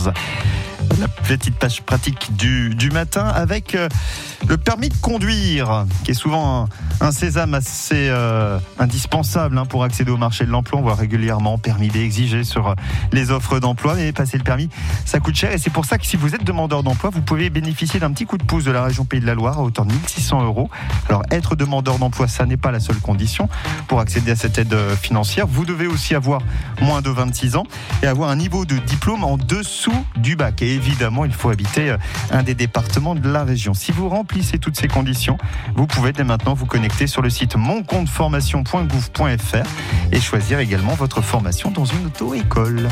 14. La petite page pratique du, du matin avec euh, le permis de conduire, qui est souvent un, sésame assez euh, indispensable hein, pour accéder au marché de l'emploi. On voit régulièrement permis B exigé sur les offres d'emploi, mais passer le permis, ça coûte cher. Et c'est pour ça que si vous êtes demandeur d'emploi, vous pouvez bénéficier d'un petit coup de pouce de la région Pays de la Loire à hauteur de 1600 euros. Alors être demandeur d'emploi, ça n'est pas la seule condition pour accéder à cette aide euh, financière. Vous devez aussi avoir moins de 26 ans et avoir un niveau de diplôme en dessous du bac. Et évidemment, il faut habiter euh, un des départements de la région. Si vous remplissez toutes ces conditions, vous pouvez dès maintenant vous connecter sur le site moncompteformation.gouv.fr et choisir également votre formation dans une auto-école.